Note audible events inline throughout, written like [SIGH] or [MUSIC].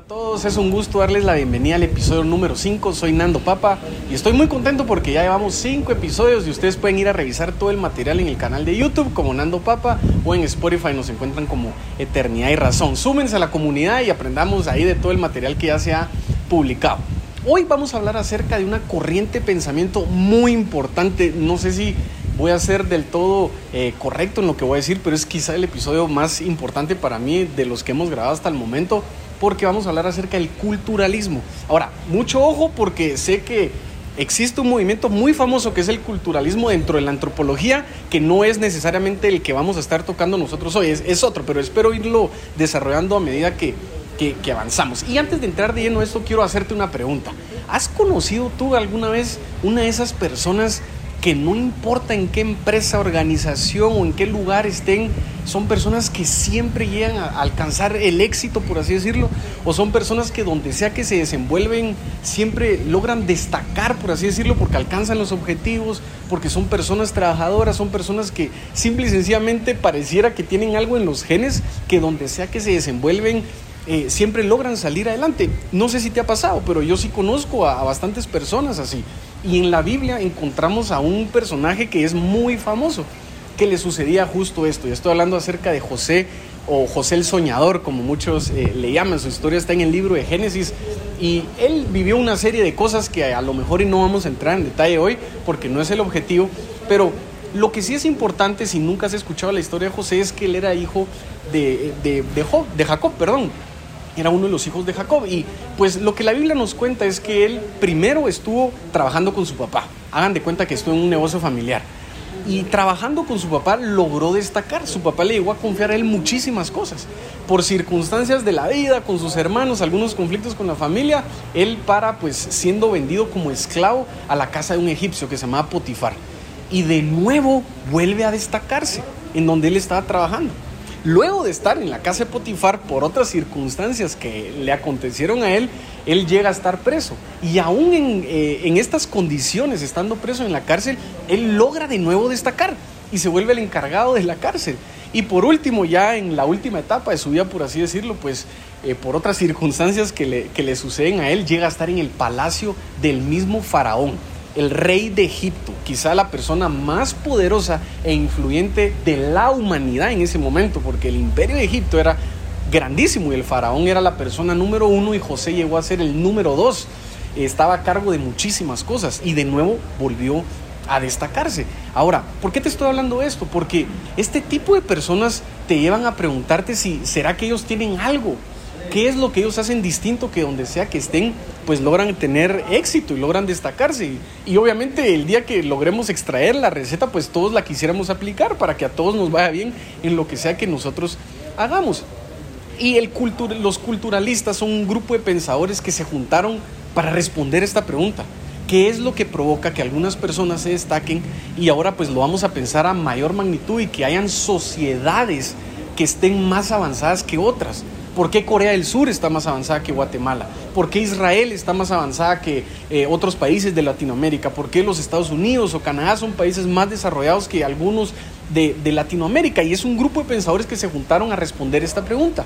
Hola a todos, es un gusto darles la bienvenida al episodio número 5. Soy Nando Papa y estoy muy contento porque ya llevamos 5 episodios y ustedes pueden ir a revisar todo el material en el canal de YouTube como Nando Papa o en Spotify nos encuentran como Eternidad y Razón. Súmense a la comunidad y aprendamos ahí de todo el material que ya se ha publicado. Hoy vamos a hablar acerca de una corriente de pensamiento muy importante. No sé si voy a ser del todo eh, correcto en lo que voy a decir, pero es quizá el episodio más importante para mí de los que hemos grabado hasta el momento porque vamos a hablar acerca del culturalismo. Ahora, mucho ojo porque sé que existe un movimiento muy famoso que es el culturalismo dentro de la antropología, que no es necesariamente el que vamos a estar tocando nosotros hoy, es, otro, pero espero irlo desarrollando a medida que, que, avanzamos. Y antes de entrar de lleno a esto, quiero hacerte una pregunta. ¿Has conocido tú alguna vez una de esas personas que no importa en qué empresa, organización o en qué lugar estén, son personas que siempre llegan a alcanzar el éxito, por así decirlo, o son personas que donde sea que se desenvuelven, siempre logran destacar, por así decirlo, porque alcanzan los objetivos, porque son personas trabajadoras, son personas que simple y sencillamente pareciera que tienen algo en los genes, que donde sea que se desenvuelven, eh, siempre logran salir adelante. No sé si te ha pasado, pero yo sí conozco a bastantes personas así. Y en la Biblia encontramos a un personaje que es muy famoso, que le sucedía justo esto. Y estoy hablando acerca de José o José el Soñador, como muchos eh, le llaman. Su historia está en el libro de Génesis. Y él vivió una serie de cosas que a lo mejor no vamos a entrar en detalle hoy porque no es el objetivo. Pero lo que sí es importante, si nunca has escuchado la historia de José, es que él era hijo de, de, de, de Jacob, perdón era uno de los hijos de Jacob. Y pues lo que la Biblia nos cuenta es que él primero estuvo trabajando con su papá. Hagan de cuenta que estuvo en un negocio familiar. Y trabajando con su papá logró destacar. Su papá le llegó a confiar a él muchísimas cosas. Por circunstancias de la vida, con sus hermanos, algunos conflictos con la familia, él para pues siendo vendido como esclavo a la casa de un egipcio que se llamaba Potifar. Y de nuevo vuelve a destacarse en donde él estaba trabajando. Luego de estar en la casa de Potifar por otras circunstancias que le acontecieron a él, él llega a estar preso. Y aún en, eh, en, estas condiciones, estando preso en la cárcel, él logra de nuevo destacar y se vuelve el encargado de la cárcel. Y por último, ya en la última etapa de su vida, por así decirlo, pues eh, por otras [LAUGHS] circunstancias que le, que le suceden a él, llega a estar en el palacio del mismo faraón el rey de Egipto, quizá la persona más poderosa e influyente de la humanidad en ese momento, porque el imperio de Egipto era grandísimo y el faraón era la persona número uno y José llegó a ser el número dos. Estaba a cargo de muchísimas cosas y de nuevo volvió a destacarse. Ahora, ¿por qué te estoy hablando de esto? Porque este tipo de personas te llevan a preguntarte si será que ellos tienen algo qué es lo que ellos hacen distinto que donde sea que estén, pues logran tener éxito y logran destacarse. Y, obviamente el día que logremos extraer la receta, pues todos la quisiéramos aplicar para que a todos nos vaya bien en lo que sea que nosotros hagamos. Y el los culturalistas son un grupo de pensadores que se juntaron para responder esta pregunta. ¿Qué es lo que provoca que algunas personas se destaquen y ahora pues lo vamos a pensar a mayor magnitud y que hayan sociedades que estén más avanzadas que otras? ¿Por qué Corea del Sur está más avanzada que Guatemala? ¿Por qué Israel está más avanzada que eh, otros países de Latinoamérica? ¿Por qué los Estados Unidos o Canadá son países más desarrollados que algunos de, de Latinoamérica? Y es un grupo de pensadores que se juntaron a responder esta pregunta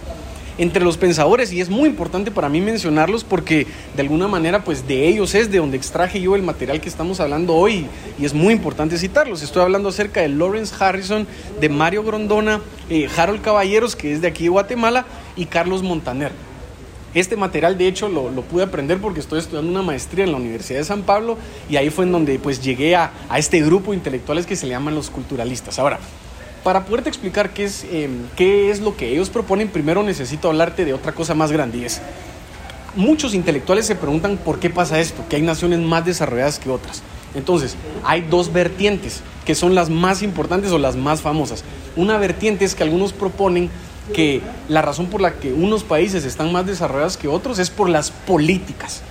entre los pensadores y es muy importante para mí mencionarlos porque de alguna manera pues de ellos es de donde extraje yo el material que estamos hablando hoy y es muy importante citarlos. Estoy hablando acerca de Lawrence Harrison, de Mario Grondona, eh, Harold Caballeros que es de aquí de Guatemala y Carlos Montaner. Este material de hecho lo, pude aprender porque estoy estudiando una maestría en la Universidad de San Pablo y ahí fue en donde pues llegué a, a este grupo de intelectuales que se le llaman los culturalistas. Ahora, para poderte explicar qué es, em, qué es lo que ellos proponen, primero necesito hablarte de otra cosa más grande. Y es, muchos intelectuales se preguntan por qué pasa esto, que hay naciones más desarrolladas que otras. Entonces, hay dos vertientes que son las más importantes o las más famosas. Una vertiente es que algunos proponen que la razón por la que unos países están más desarrollados que otros es por las políticas,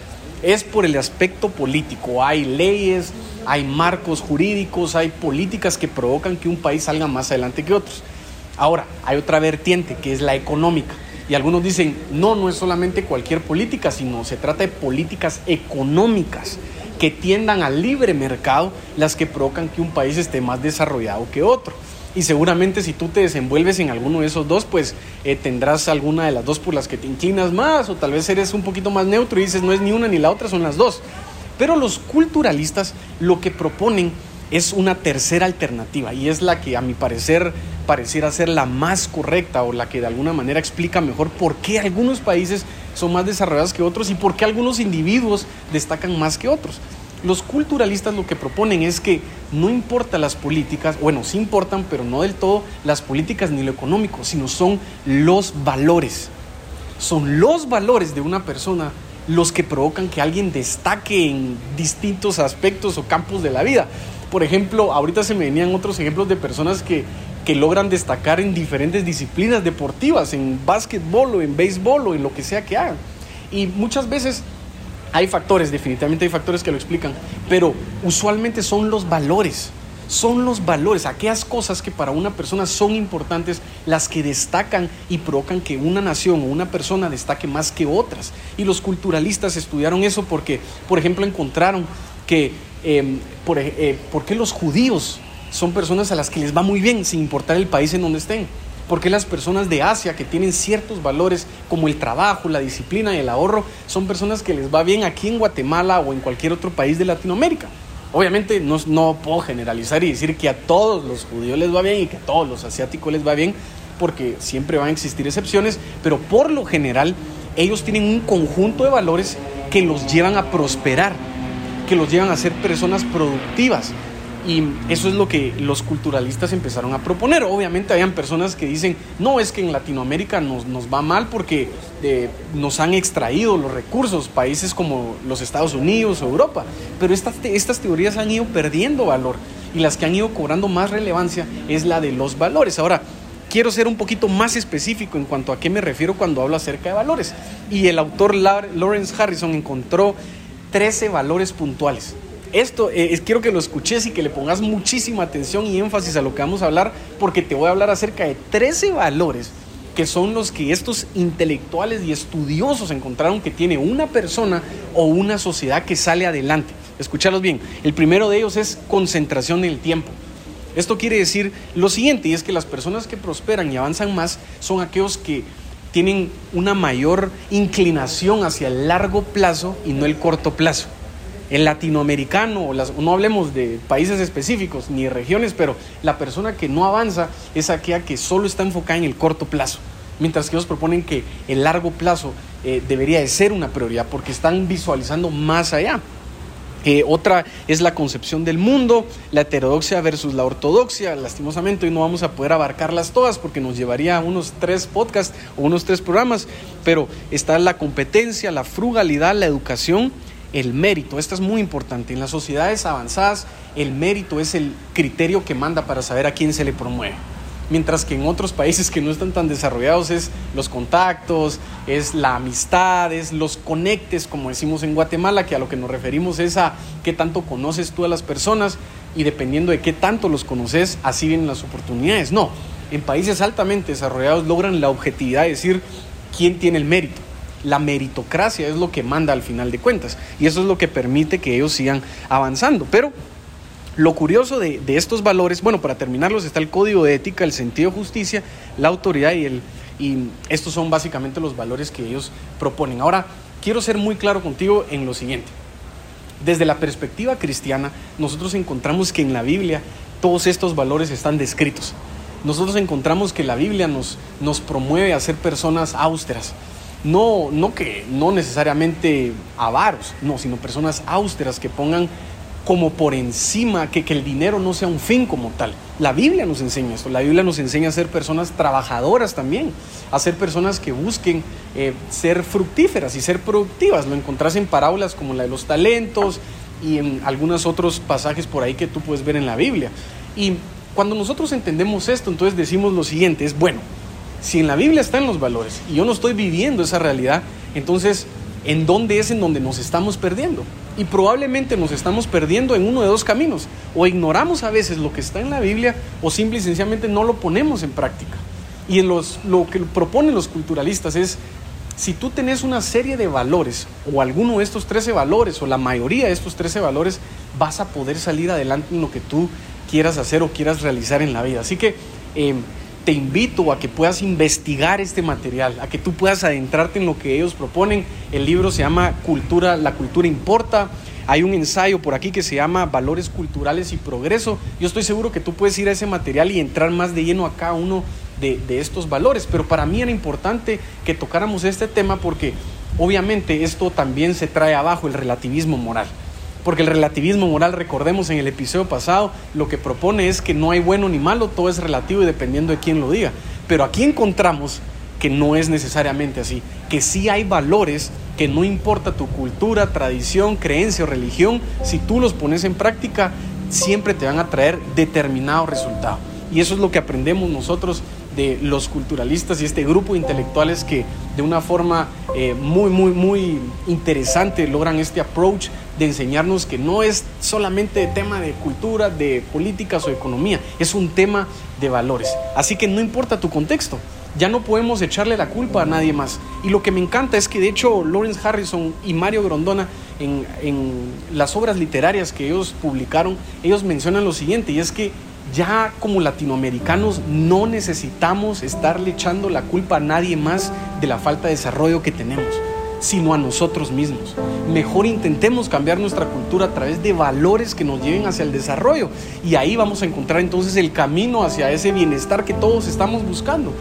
es por el aspecto político. Hay leyes, hay marcos jurídicos, hay políticas que provocan que un país salga más adelante que otros. Ahora, hay otra vertiente que es la económica. Y algunos dicen, no, no es solamente cualquier política, sino se trata de políticas económicas que tiendan al libre mercado, las que provocan que un país esté más desarrollado que otro. Y seguramente si tú te desenvuelves en alguno de esos dos, pues eh, tendrás alguna de las dos por las que te inclinas más, o tal vez eres un poquito más neutro y dices no es ni una ni la otra, son las dos. Pero los culturalistas lo que proponen es una tercera alternativa y es la que a mi parecer pareciera ser la más correcta o la que de alguna manera explica mejor por qué algunos países son más desarrollados que otros y por qué algunos individuos destacan más que otros. Los culturalistas lo que proponen es que no importa las políticas, bueno, sí importan, pero no del todo las políticas ni lo económico, sino son los valores. Son los valores de una persona los que provocan que alguien destaque en distintos aspectos o campos de la vida. Por ejemplo, ahorita se me venían otros ejemplos de personas que, que logran destacar en diferentes disciplinas deportivas, en básquetbol o en béisbol o en lo que sea que hagan. Y muchas veces hay factores, definitivamente hay factores que lo explican, pero usualmente son los valores. Son los valores, aquellas cosas que para una persona son importantes, las que destacan y provocan que una nación o una persona destaque más que otras. Y los culturalistas estudiaron eso porque, por ejemplo, encontraron que, em, por, eh, ¿por qué los judíos son personas a las que les va muy bien sin importar el país en donde estén? Porque las personas de Asia que tienen ciertos valores como el trabajo, la disciplina y el ahorro son personas que les va bien aquí en Guatemala o en cualquier otro país de Latinoamérica? Obviamente no, no puedo generalizar y decir que a todos los judíos les va bien y que a todos los asiáticos les va bien, porque siempre van a existir excepciones, pero por lo general ellos tienen un conjunto de valores que los llevan a prosperar, que los llevan a ser personas productivas, y eso es lo que los culturalistas empezaron a proponer. Obviamente habían personas que dicen, no, es que en Latinoamérica nos, nos va mal porque eh, nos han extraído los recursos, países como los Estados Unidos o Europa. Pero estas, estas teorías han ido perdiendo valor y las que han ido cobrando más relevancia es la de los valores. Ahora, quiero ser un poquito más específico en cuanto a qué me refiero cuando hablo acerca de valores. Y el autor Lawrence Harrison encontró 13 valores puntuales esto eh, quiero que lo escuches y que le pongas muchísima atención y énfasis a lo que vamos a hablar, porque te voy a hablar acerca de 13 valores que son los que estos intelectuales y estudiosos encontraron que tiene una persona o una sociedad que sale adelante. Escúchalos bien. El primero de ellos es concentración en el tiempo. Esto quiere decir lo siguiente, y es que las personas que prosperan y avanzan más son aquellos que tienen una mayor inclinación hacia el largo plazo y no el corto plazo el latinoamericano, no hablemos de países específicos ni regiones, pero la persona que no avanza es aquella que solo está enfocada en el corto plazo, mientras que ellos proponen que el largo plazo eh, debería de ser una prioridad porque están visualizando más allá. Eh, otra es la concepción del mundo, la heterodoxia versus la ortodoxia. Lastimosamente hoy no vamos a poder abarcarlas todas porque nos llevaría unos tres podcasts o unos tres programas, pero está la competencia, la frugalidad, la educación el mérito. Esto es muy importante. En las sociedades avanzadas, el mérito es el criterio que manda para saber a quién se le promueve. Mientras que en otros países que no están tan desarrollados es los contactos, es la amistad, es los conectes, como decimos en Guatemala, que a lo que nos referimos es a qué tanto conoces tú a las personas y dependiendo de qué tanto los conoces, así vienen las oportunidades. No, en países altamente desarrollados logran la objetividad de decir quién tiene el mérito la meritocracia es lo que manda al final de cuentas y eso es lo que permite que ellos sigan avanzando. Pero lo curioso de, estos valores, bueno, para terminarlos está el código de ética, el sentido de justicia, la autoridad y estos son básicamente los valores que ellos proponen. Ahora, quiero ser muy claro contigo en lo siguiente. Desde la perspectiva cristiana, nosotros encontramos que en la Biblia todos estos valores están descritos. Nosotros encontramos que la Biblia nos, nos promueve a ser personas austeras, no, no que no necesariamente avaros, no, sino personas austeras que pongan como por encima, que, que el dinero no sea un fin como tal. La Biblia nos enseña esto, la Biblia nos enseña a ser personas trabajadoras también, a ser personas que busquen eh, ser fructíferas y ser productivas. Lo encontrás en parábolas como la de los talentos y en algunos otros pasajes por ahí que tú puedes ver en la Biblia. Y cuando nosotros entendemos esto, entonces decimos lo siguiente, es bueno, si en la Biblia están los valores y yo no estoy viviendo esa realidad, entonces, ¿en dónde es en donde nos estamos perdiendo? Y probablemente nos estamos perdiendo en uno de dos caminos. O ignoramos a veces lo que está en la Biblia o simple y sencillamente no lo ponemos en práctica. Y en lo que proponen los culturalistas es, si tú tenés una serie de valores o alguno de estos 13 valores o la mayoría de estos 13 valores, vas a poder salir adelante en lo que tú quieras hacer o quieras realizar en la vida. Así que em, te invito a que puedas investigar este material, a que tú puedas adentrarte en lo que ellos proponen. El libro se llama Cultura, la cultura importa. Hay un ensayo por aquí que se llama Valores Culturales y Progreso. Yo estoy seguro que tú puedes ir a ese material y entrar más de lleno a cada uno de, de estos valores. Pero para mí era importante que tocáramos este tema porque obviamente esto también se trae abajo el relativismo moral. Porque el relativismo moral, recordemos en el episodio pasado, lo que propone es que no hay bueno ni malo, todo es relativo y dependiendo de quién lo diga. Pero aquí encontramos que no es necesariamente así, que sí hay valores que no importa tu cultura, tradición, creencia o religión, si tú los pones en práctica, siempre te van a traer determinado resultado. Y eso es lo que aprendemos nosotros de los culturalistas y este grupo de intelectuales que de una forma eh, muy, muy, muy interesante logran este approach de enseñarnos que no es solamente tema de cultura, de políticas o economía, es un tema de valores. Así que no importa tu contexto, ya no podemos echarle la culpa a nadie más. Y lo que me encanta es que de hecho Lawrence Harrison y Mario Grondona en, en las obras literarias que ellos publicaron, ellos mencionan lo siguiente, y es que ya como latinoamericanos no necesitamos estarle echando la culpa a nadie más de la falta de desarrollo que tenemos, sino a nosotros mismos. Mejor intentemos cambiar nuestra cultura a través de valores que nos lleven hacia el desarrollo y ahí vamos a encontrar entonces el camino hacia ese bienestar que todos estamos buscando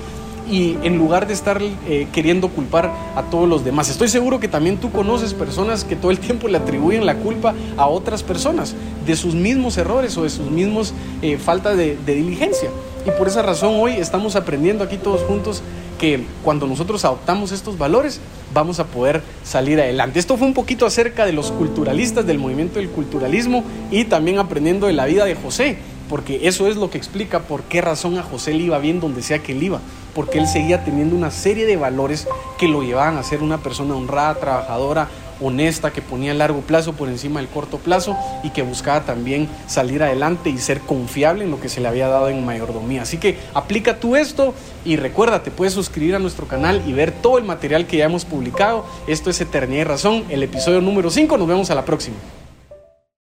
y en lugar de estar eh, queriendo culpar a todos los demás. Estoy seguro que también tú conoces personas que todo el tiempo le atribuyen la culpa a otras personas de sus mismos errores o de sus mismos eh, falta de, de diligencia. Y por esa razón hoy estamos aprendiendo aquí todos juntos que cuando nosotros adoptamos estos valores vamos a poder salir adelante. Esto fue un poquito acerca de los culturalistas, del movimiento del culturalismo y también aprendiendo de la vida de José porque eso es lo que explica por qué razón a José le iba bien donde sea que él iba, porque él seguía teniendo una serie de valores que lo llevaban a ser una persona honrada, trabajadora, honesta, que ponía el largo plazo por encima del corto plazo y que buscaba también salir adelante y ser confiable en lo que se le había dado en mayordomía. Así que aplica tú esto y recuerda, te puedes suscribir a nuestro canal y ver todo el material que ya hemos publicado. Esto es Eternidad y Razón, el episodio número 5. Nos vemos a la próxima.